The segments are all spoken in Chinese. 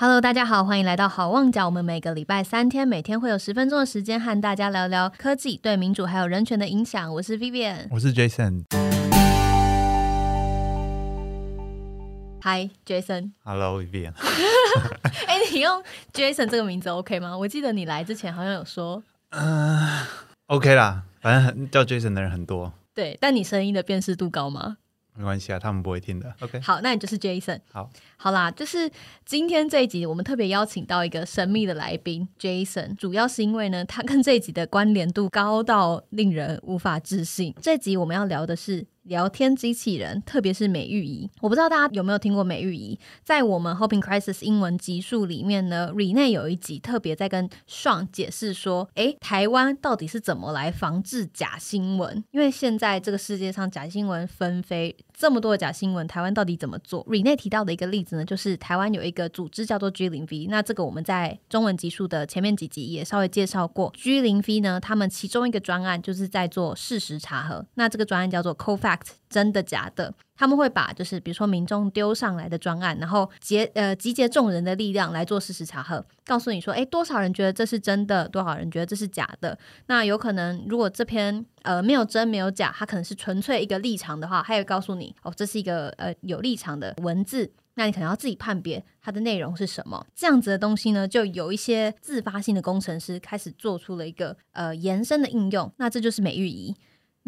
Hello，大家好，欢迎来到好望角。我们每个礼拜三天，每天会有十分钟的时间和大家聊聊科技对民主还有人权的影响。我是 Vivian，我是 Jason。Hi Jason。Hello Vivian。哎，你用 Jason 这个名字 OK 吗？我记得你来之前好像有说，嗯，OK 啦，反正叫 Jason 的人很多。对，但你声音的辨识度高吗？没关系啊，他们不会听的。OK，好，那你就是 Jason。好，好啦，就是今天这一集，我们特别邀请到一个神秘的来宾 Jason，主要是因为呢，他跟这一集的关联度高到令人无法置信。这集我们要聊的是。聊天机器人，特别是美玉仪，我不知道大家有没有听过美玉仪。在我们 Hoping Crisis 英文集数里面呢，Rene 有一集特别在跟 Sean 解释说，诶，台湾到底是怎么来防治假新闻？因为现在这个世界上假新闻纷飞，这么多的假新闻，台湾到底怎么做？Rene 提到的一个例子呢，就是台湾有一个组织叫做 G 零 V，那这个我们在中文集数的前面几集也稍微介绍过。G 零 V 呢，他们其中一个专案就是在做事实查核，那这个专案叫做 COFA 真的假的？他们会把就是比如说民众丢上来的专案，然后结呃集结众人的力量来做事实查核，告诉你说，哎，多少人觉得这是真的，多少人觉得这是假的？那有可能如果这篇呃没有真没有假，它可能是纯粹一个立场的话，它会告诉你哦，这是一个呃有立场的文字，那你可能要自己判别它的内容是什么。这样子的东西呢，就有一些自发性的工程师开始做出了一个呃延伸的应用，那这就是美玉仪。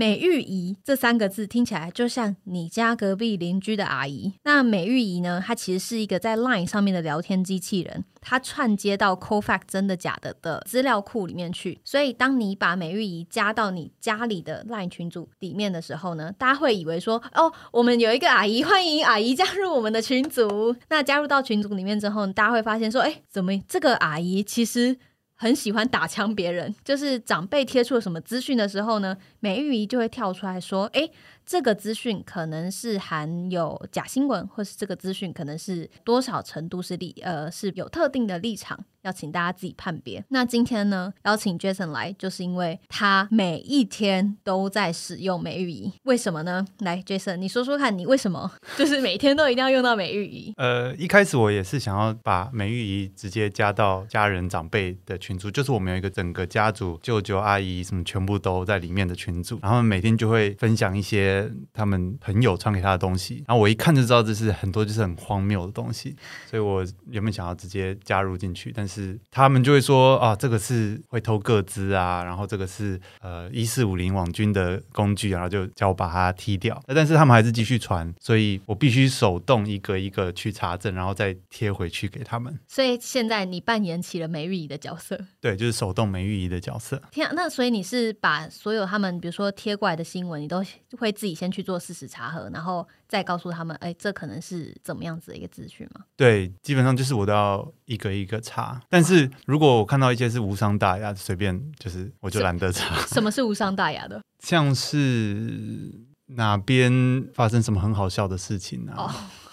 美玉姨这三个字听起来就像你家隔壁邻居的阿姨。那美玉姨呢？她其实是一个在 LINE 上面的聊天机器人，它串接到 CoFact 真的假的的资料库里面去。所以当你把美玉姨加到你家里的 LINE 群组里面的时候呢，大家会以为说：哦，我们有一个阿姨，欢迎阿姨加入我们的群组。那加入到群组里面之后，大家会发现说：哎，怎么这个阿姨其实？很喜欢打枪别人，就是长辈贴出了什么资讯的时候呢，美玉仪就会跳出来说：“哎，这个资讯可能是含有假新闻，或是这个资讯可能是多少程度是立呃是有特定的立场。”要请大家自己判别。那今天呢，邀请 Jason 来，就是因为他每一天都在使用美玉仪。为什么呢？来，Jason，你说说看，你为什么 就是每天都一定要用到美玉仪？呃，一开始我也是想要把美玉仪直接加到家人长辈的群组，就是我们有一个整个家族，舅舅、阿姨什么全部都在里面的群组，然后每天就会分享一些他们朋友传给他的东西，然后我一看就知道这是很多就是很荒谬的东西，所以我原本想要直接加入进去，但是。他们就会说啊，这个是会偷个资啊，然后这个是呃一四五零网军的工具，然后就叫我把它踢掉。但是他们还是继续传，所以我必须手动一个一个去查证，然后再贴回去给他们。所以现在你扮演起了梅玉仪的角色，对，就是手动梅玉仪的角色。天啊，那所以你是把所有他们比如说贴过来的新闻，你都会自己先去做事实查核，然后。再告诉他们，哎，这可能是怎么样子的一个资讯吗？对，基本上就是我都要一个一个查。但是如果我看到一些是无伤大雅，随便就是我就懒得查。什么是无伤大雅的？像是哪边发生什么很好笑的事情啊？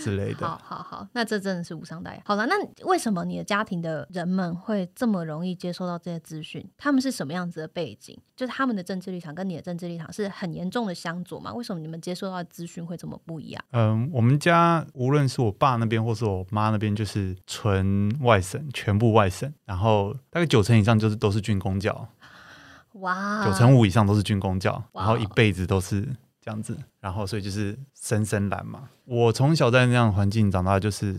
之类的，好好好，那这真的是无伤大雅。好了，那为什么你的家庭的人们会这么容易接收到这些资讯？他们是什么样子的背景？就是他们的政治立场跟你的政治立场是很严重的相左吗？为什么你们接收到的资讯会这么不一样？嗯，我们家无论是我爸那边或是我妈那边，就是纯外省，全部外省，然后大概九成以上就是都是军工教，哇，九成五以上都是军工教，然后一辈子都是这样子。然后，所以就是深深蓝嘛。我从小在那样环境长大，就是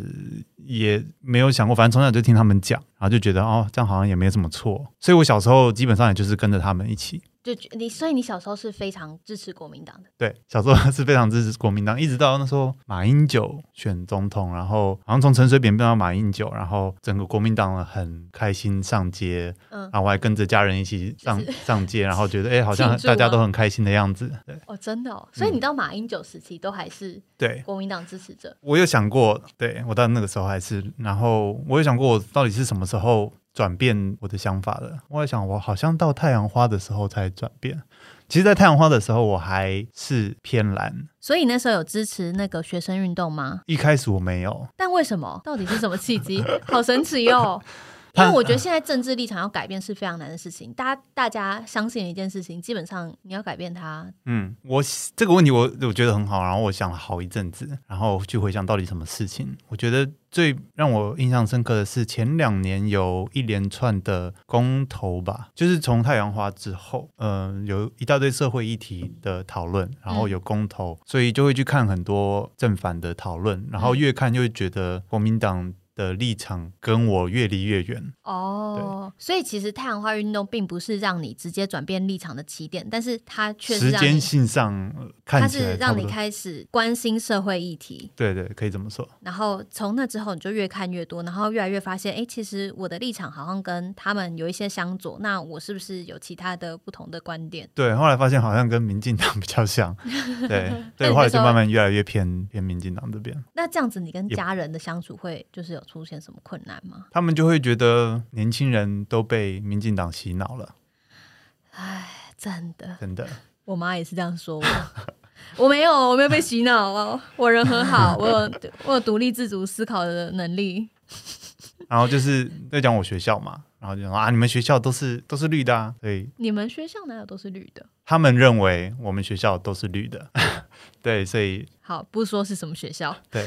也没有想过，反正从小就听他们讲，然后就觉得哦，这样好像也没什么错。所以我小时候基本上也就是跟着他们一起。就你，所以你小时候是非常支持国民党的。对，小时候 是非常支持国民党，一直到那时候马英九选总统，然后好像从陈水扁变到马英九，然后整个国民党很开心上街，嗯，然后我还跟着家人一起上上街，然后觉得哎，好像大家都很开心的样子。对，哦，真的哦，所以你到。马英九时期都还是对国民党支持者。我有想过，对我到那个时候还是，然后我有想过，我到底是什么时候转变我的想法了？我在想，我好像到太阳花的时候才转变。其实，在太阳花的时候，我还是偏蓝。所以那时候有支持那个学生运动吗？一开始我没有。但为什么？到底是什么契机？好神奇哟！因为我觉得现在政治立场要改变是非常难的事情。大家大家相信一件事情，基本上你要改变它，嗯，我这个问题我我觉得很好，然后我想了好一阵子，然后去回想到底什么事情。我觉得最让我印象深刻的是前两年有一连串的公投吧，就是从太阳花之后，嗯、有一大堆社会议题的讨论，然后有公投，所以就会去看很多正反的讨论，然后越看就会觉得国民党。的立场跟我越离越远，哦，所以其实太阳花运动并不是让你直接转变立场的起点，但是它确实时间性上看起来是让你。开始关心社会议题，对对，可以这么说。然后从那之后你就越看越多，然后越来越发现，哎，其实我的立场好像跟他们有一些相左，那我是不是有其他的不同的观点？对，后来发现好像跟民进党 比较像，对 对，后来就慢慢越来越偏偏民进党这边。那这样子，你跟家人的相处会就是有出现什么困难吗？他们就会觉得年轻人都被民进党洗脑了，哎，真的，真的。我妈也是这样说我。我没有，我没有被洗脑哦，我人很好，我有我有独立自主思考的能力。然后就是在讲我学校嘛，然后就说啊，你们学校都是都是绿的啊，所以你们学校哪有都是绿的？他们认为我们学校都是绿的，对，所以好，不说是什么学校。对，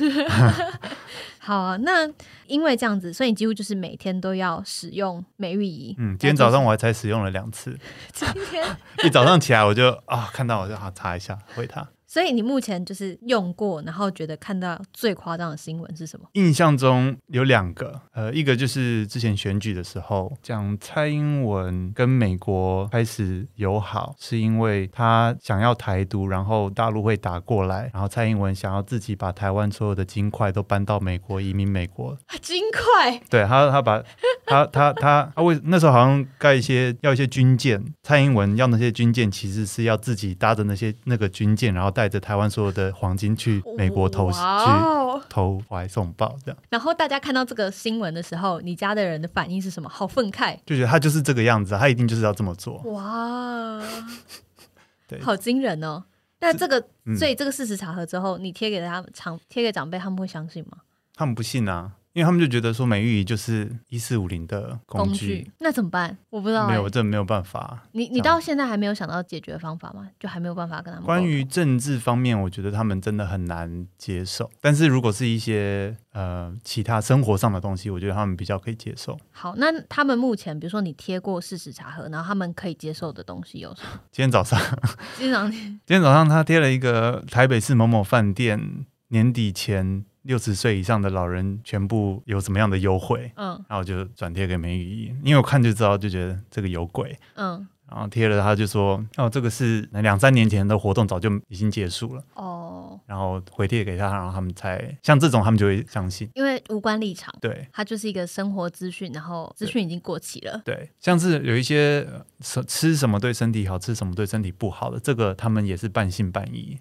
好啊，那因为这样子，所以你几乎就是每天都要使用美育仪。嗯，今天早上我还才使用了两次，今天，一早上起来我就啊看到我就好查一下回他。所以你目前就是用过，然后觉得看到最夸张的新闻是什么？印象中有两个，呃，一个就是之前选举的时候，讲蔡英文跟美国开始友好，是因为他想要台独，然后大陆会打过来，然后蔡英文想要自己把台湾所有的金块都搬到美国移民美国，金块对他，他把他他他他为那时候好像盖一些要一些军舰，蔡英文要那些军舰其实是要自己搭着那些那个军舰，然后带着台湾所有的黄金去美国投去投怀送抱这样。然后大家看到这个新闻的时候，你家的人的反应是什么？好愤慨！就觉得他就是这个样子，他一定就是要这么做。哇，对好惊人哦！那这个，嗯所以这个事实查核之后，你贴给他们长贴给长辈，他们会相信吗？他们不信啊，因为他们就觉得说美玉仪就是一四五零的工具，那怎么办？我不知道、没有欸。这没有办法。你你到现在还没有想到解决方法吗？就还没有办法跟他们。关于政治方面，我觉得他们真的很难接受。但是如果是一些呃其他生活上的东西，我觉得他们比较可以接受。好，那他们目前比如说你贴过事实查核，然后他们可以接受的东西有什么？今天早上，今天早上 今天早上他贴了一个台北市某某饭店年底前六十岁以上的老人全部有怎么样的优惠，嗯然后我就转贴给梅雨衣，因为我看就知道，就觉得这个有鬼。嗯然后贴了，他就说：“哦，这个是两三年前的活动，早就已经结束了。哦，”然后回贴给他，然后他们才像这种，他们就会相信。因为无关立场，对它就是一个生活资讯，然后资讯已经过期了。对，像是有一些呃吃吃什么对身体好，吃什么对身体不好的，这个他们也是半信半疑。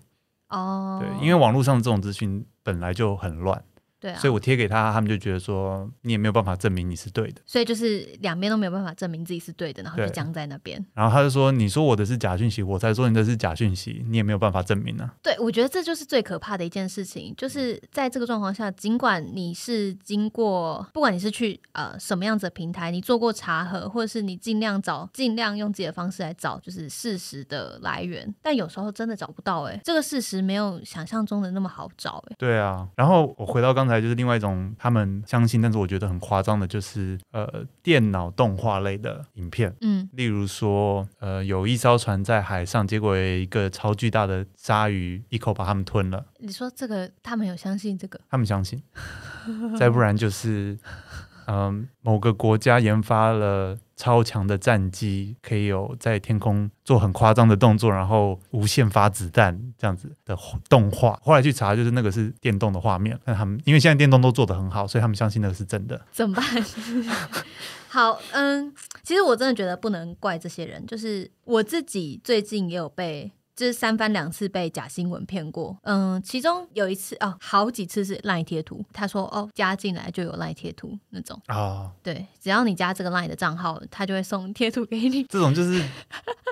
哦，对，因为网络上这种资讯本来就很乱，对啊，所以我贴给他，他们就觉得说你也没有办法证明你是对的。所以就是两边都没有办法证明自己是对的，然后就僵在那边。然后他就说：“你说我的是假讯息，我才说你的是假讯息，你也没有办法证明啊。对，我觉得这就是最可怕的一件事情，就是在这个状况下，尽管你是经过，不管你是去呃什么样子的平台，你做过查核，或者是你尽量找，尽量用自己的方式来找，就是事实的来源，但有时候真的找不到、欸，这个事实没有想象中的那么好找、欸，对啊，然后我回到刚才，就是另外一种他们相信，但是我觉得很夸张的，就是呃电脑动画类的影片。嗯，例如说，呃，有一艘船在海上，结果有一个超巨大的鲨鱼一口把他们吞了，你说这个他们有相信这个？他们相信。再不然就是，嗯、某个国家研发了超强的战机，可以有在天空做很夸张的动作，然后无限发子弹这样子的动画。后来去查，就是那个是电动的画面，但他们因为现在电动都做得很好，所以他们相信那个是真的。怎么办？好，嗯，其实我真的觉得不能怪这些人，就是我自己最近也有被就是三番两次被假新闻骗过。嗯，其中有一次哦，好几次是赖贴图，他说哦加进来就有赖贴图那种。啊，对，只要你加这个 line 的账号，他就会送贴图给你。这种就是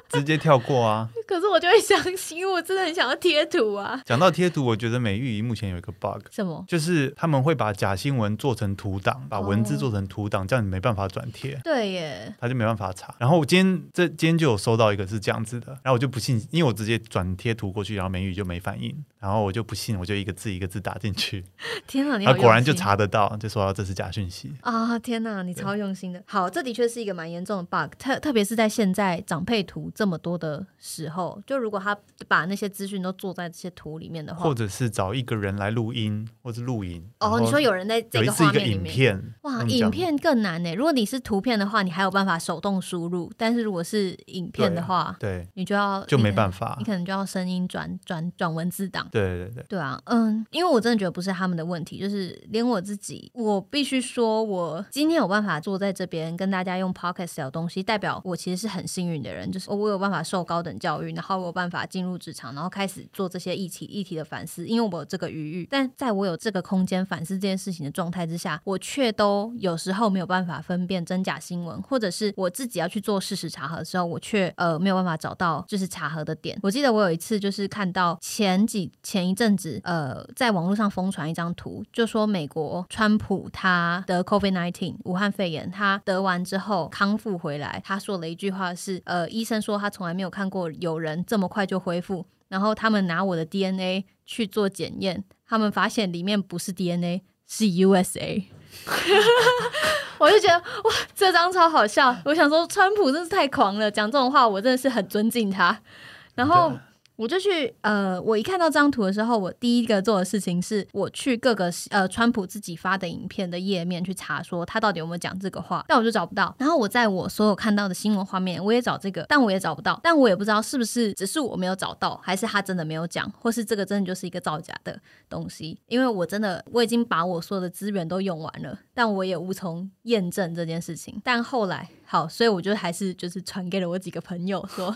直接跳过啊。可是我就会相信，因为我真的很想要贴图啊。讲到贴图，我觉得美玉仪目前有一个 bug，什么？就是他们会把假新闻做成图档，把文字做成图档，这样你没办法转贴。对耶，他就没办法查。然后我今天这今天就有收到一个是这样子的，然后我就不信，因为我直接转贴图过去，然后美语就没反应，然后我就不信，我就一个字一个字打进去，天哪，你果然就查得到，就说这是假讯息。啊！天哪，你超用心的。好，这的确是一个蛮严重的 bug，特特别是在现在长配图这么多的时候，就如果他把那些资讯都做在这些图里面的话或，者是找一个人来录音或者录影。哦，你说有人在这个有一个影画面里面。片，哇，影片更难呢。如果你是图片的话，你还有办法手动输入，但是如果是影片的话，对你就要就没，办法你。可能就要声音转转转文字档。对对对，对啊，嗯，因为我真的觉得不是他们的问题，就是连我自己，我必须说，我今天有办法坐在这边跟大家用 podcast 聊东西，代表我其实是很幸运的人，就是我有办法受高等教育，然后我有办法进入职场，然后开始做这些议题议题的反思，因为我有这个余裕。但在我有这个空间反思这件事情的状态之下，我却都有时候没有办法分辨真假新闻，或者是我自己要去做事实查核的时候，我却呃没有办法找到就是查核的点。我记得我有一次就是看到前几前一阵子呃在网络上疯传一张图，就说美国川普他得 COVID nineteen 武汉肺炎，他得完之后康复回来，他说了一句话是呃医生说他从来没有看过有人这么快就恢复。然后他们拿我的 DNA 去做检验，他们发现里面不是 DNA，是 USA。我就觉得哇，这张超好笑。我想说，川普真是太狂了，讲这种话，我真的是很尊敬他。然后我就去呃，我一看到这张图的时候，我第一个做的事情是我去各个呃川普自己发的影片的页面去查，说他到底有没有讲这个话，但我就找不到。然后我在我所有看到的新闻画面，我也找这个，但我也找不到。但我也不知道是不是只是我没有找到，还是他真的没有讲，或是这个真的就是一个造假的东西。因为我真的我已经把我所有的资源都用完了，但我也无从验证这件事情。但后来好，所以我就还是就是传给了我几个朋友说。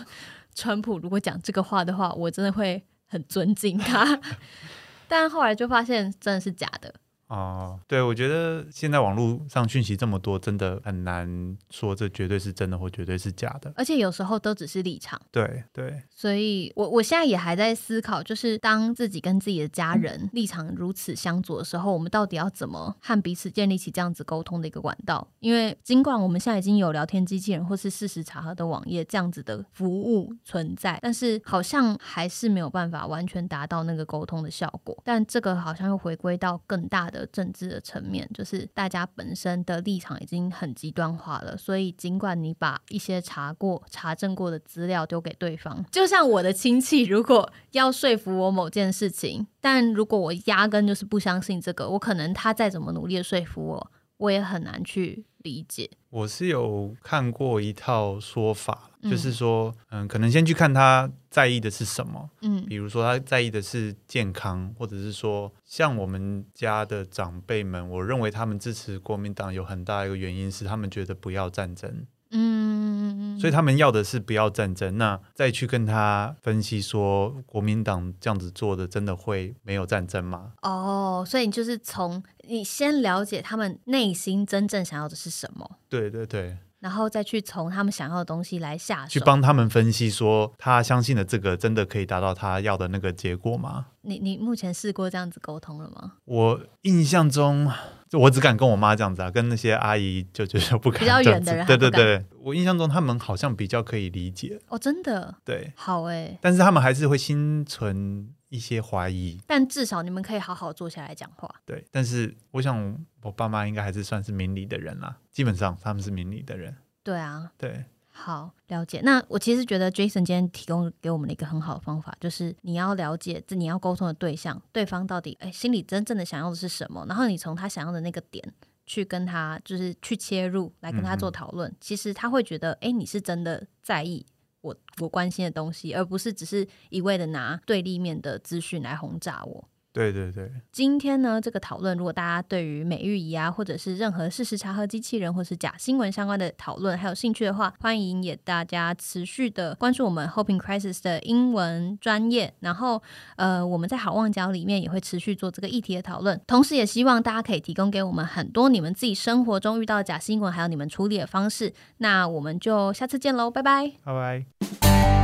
川普如果讲这个话的话，我真的会很尊敬他。但后来就发现真的是假的。哦，对，我觉得现在网络上讯息这么多，真的很难说这绝对是真的或绝对是假的。而且有时候都只是立场，对对，所以我我现在也还在思考，就是当自己跟自己的家人立场如此相左的时候，我们到底要怎么和彼此建立起这样子沟通的一个管道？因为尽管我们现在已经有聊天机器人或是事实查核的网页这样子的服务存在，但是好像还是没有办法完全达到那个沟通的效果。但这个好像又回归到更大的的政治的层面，就是大家本身的立场已经很极端化了，所以尽管你把一些查过、查证过的资料丢给对方，就像我的亲戚如果要说服我某件事情，但如果我压根就是不相信这个，我可能他再怎么努力的说服我，我也很难去理解。我是有看过一套说法，嗯就是说，嗯，可能先去看他在意的是什么，嗯比如说他在意的是健康，或者是说，像我们家的长辈们，我认为他们支持国民党有很大一个原因是他们觉得不要战争，嗯，所以他们要的是不要战争。那再去跟他分析说，国民党这样子做的真的会没有战争吗？哦，所以你就是从你先了解他们内心真正想要的是什么。对对对，然后再去从他们想要的东西来下手。去帮他们分析说，他相信的这个真的可以达到他要的那个结果吗？你你目前试过这样子沟通了吗？我印象中，就我只敢跟我妈这样子啊，跟那些阿姨就就是不敢比较这样子。远的人对对对，我印象中他们好像比较可以理解，哦，真的？对，好哎，但是他们还是会心存一些怀疑，但至少你们可以好好坐下来讲话。对。但是我想，我爸妈应该还是算是明理的人啦，基本上他们是明理的人，对啊，对。好了解。那我其实觉得 Jason 今天提供给我们的一个很好的方法，就是你要了解这你要沟通的对象，对方到底哎心里真正的想要的是什么，然后你从他想要的那个点。去跟他就是去切入，来跟他做讨论。其实他会觉得，哎，你是真的在意我我关心的东西，而不是只是一味的拿对立面的资讯来轰炸我。对对对，今天呢，这个讨论，如果大家对于美玉仪啊，或者是任何事实查核机器人，或是假新闻相关的讨论还有兴趣的话，欢迎也大家持续的关注我们 Hoping Crisis 的英文专业。然后，呃，我们在好望角里面也会持续做这个议题的讨论，同时也希望大家可以提供给我们很多你们自己生活中遇到的假新闻，还有你们处理的方式。那我们就下次见喽，拜拜，拜拜。